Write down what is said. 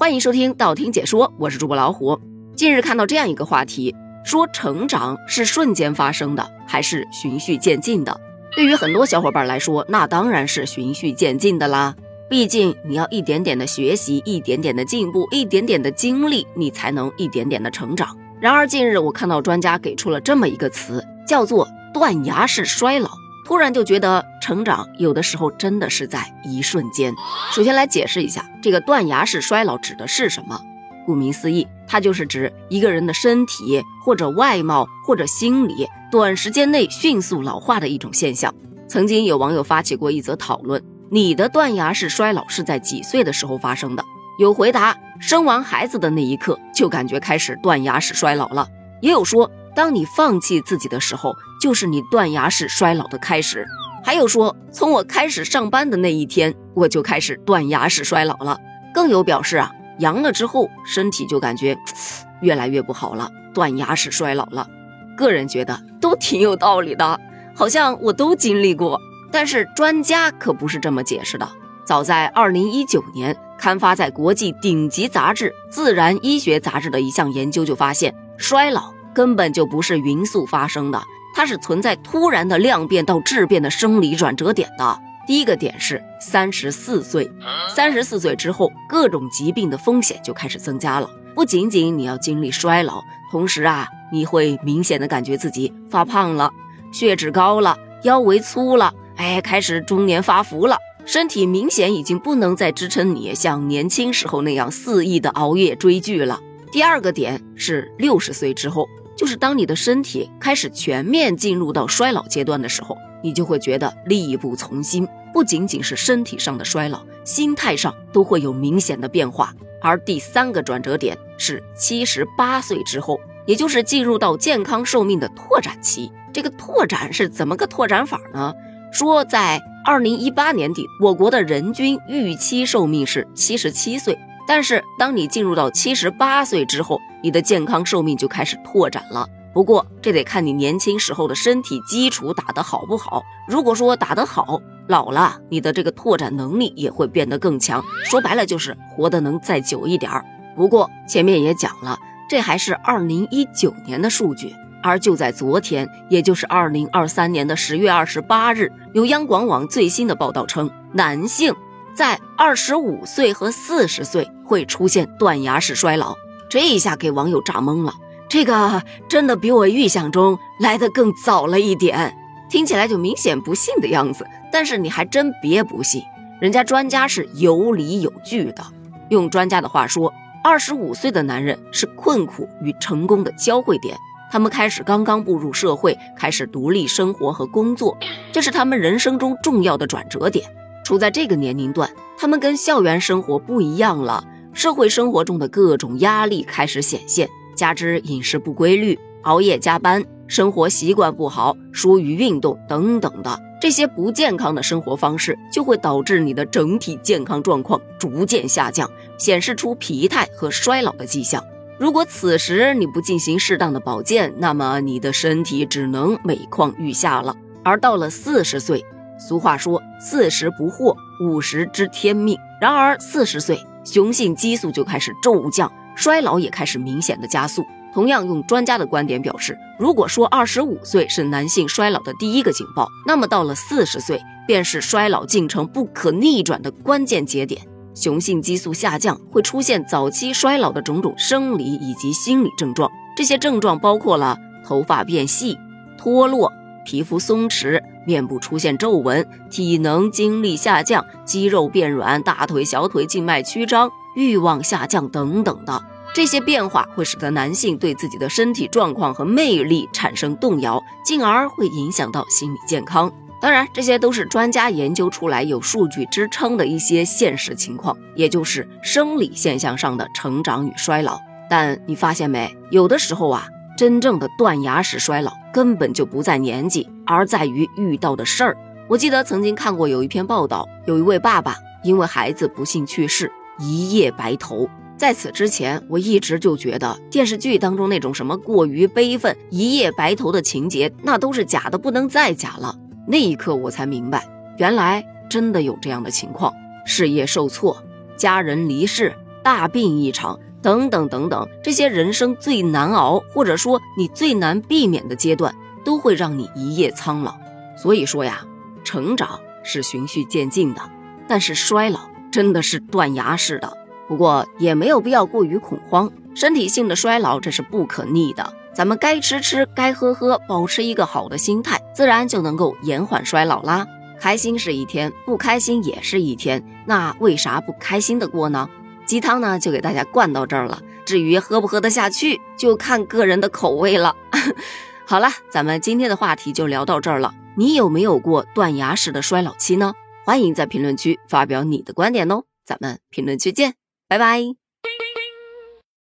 欢迎收听道听解说，我是主播老虎。近日看到这样一个话题，说成长是瞬间发生的，还是循序渐进的？对于很多小伙伴来说，那当然是循序渐进的啦。毕竟你要一点点的学习，一点点的进步，一点点的经历，你才能一点点的成长。然而近日我看到专家给出了这么一个词，叫做断崖式衰老。突然就觉得成长有的时候真的是在一瞬间。首先来解释一下，这个断崖式衰老指的是什么？顾名思义，它就是指一个人的身体或者外貌或者心理短时间内迅速老化的一种现象。曾经有网友发起过一则讨论：你的断崖式衰老是在几岁的时候发生的？有回答，生完孩子的那一刻就感觉开始断崖式衰老了；也有说。当你放弃自己的时候，就是你断崖式衰老的开始。还有说，从我开始上班的那一天，我就开始断崖式衰老了。更有表示啊，阳了之后身体就感觉越来越不好了，断崖式衰老了。个人觉得都挺有道理的，好像我都经历过。但是专家可不是这么解释的。早在二零一九年，刊发在国际顶级杂志《自然医学杂志》的一项研究就发现，衰老。根本就不是匀速发生的，它是存在突然的量变到质变的生理转折点的。第一个点是三十四岁，三十四岁之后，各种疾病的风险就开始增加了。不仅仅你要经历衰老，同时啊，你会明显的感觉自己发胖了，血脂高了，腰围粗了，哎，开始中年发福了，身体明显已经不能再支撑你像年轻时候那样肆意的熬夜追剧了。第二个点是六十岁之后。就是当你的身体开始全面进入到衰老阶段的时候，你就会觉得力不从心，不仅仅是身体上的衰老，心态上都会有明显的变化。而第三个转折点是七十八岁之后，也就是进入到健康寿命的拓展期。这个拓展是怎么个拓展法呢？说在二零一八年底，我国的人均预期寿命是七十七岁。但是，当你进入到七十八岁之后，你的健康寿命就开始拓展了。不过，这得看你年轻时候的身体基础打得好不好。如果说打得好，老了你的这个拓展能力也会变得更强。说白了，就是活得能再久一点儿。不过前面也讲了，这还是二零一九年的数据。而就在昨天，也就是二零二三年的十月二十八日，有央广网最新的报道称，男性。在二十五岁和四十岁会出现断崖式衰老，这一下给网友炸懵了。这个真的比我预想中来的更早了一点，听起来就明显不信的样子。但是你还真别不信，人家专家是有理有据的。用专家的话说，二十五岁的男人是困苦与成功的交汇点，他们开始刚刚步入社会，开始独立生活和工作，这是他们人生中重要的转折点。处在这个年龄段，他们跟校园生活不一样了，社会生活中的各种压力开始显现，加之饮食不规律、熬夜加班、生活习惯不好、疏于运动等等的这些不健康的生活方式，就会导致你的整体健康状况逐渐下降，显示出疲态和衰老的迹象。如果此时你不进行适当的保健，那么你的身体只能每况愈下了。而到了四十岁，俗话说“四十不惑，五十知天命”。然而，四十岁雄性激素就开始骤降，衰老也开始明显的加速。同样，用专家的观点表示，如果说二十五岁是男性衰老的第一个警报，那么到了四十岁便是衰老进程不可逆转的关键节点。雄性激素下降会出现早期衰老的种种生理以及心理症状，这些症状包括了头发变细、脱落。皮肤松弛，面部出现皱纹，体能精力下降，肌肉变软，大腿、小腿静脉曲张，欲望下降等等的这些变化，会使得男性对自己的身体状况和魅力产生动摇，进而会影响到心理健康。当然，这些都是专家研究出来有数据支撑的一些现实情况，也就是生理现象上的成长与衰老。但你发现没，有的时候啊。真正的断崖式衰老根本就不在年纪，而在于遇到的事儿。我记得曾经看过有一篇报道，有一位爸爸因为孩子不幸去世，一夜白头。在此之前，我一直就觉得电视剧当中那种什么过于悲愤、一夜白头的情节，那都是假的不能再假了。那一刻我才明白，原来真的有这样的情况：事业受挫，家人离世。大病一场，等等等等，这些人生最难熬，或者说你最难避免的阶段，都会让你一夜苍老。所以说呀，成长是循序渐进的，但是衰老真的是断崖式的。不过也没有必要过于恐慌，身体性的衰老这是不可逆的。咱们该吃吃，该喝喝，保持一个好的心态，自然就能够延缓衰老啦。开心是一天，不开心也是一天，那为啥不开心的过呢？鸡汤呢，就给大家灌到这儿了。至于喝不喝得下去，就看个人的口味了。好了，咱们今天的话题就聊到这儿了。你有没有过断崖式的衰老期呢？欢迎在评论区发表你的观点哦。咱们评论区见。拜拜。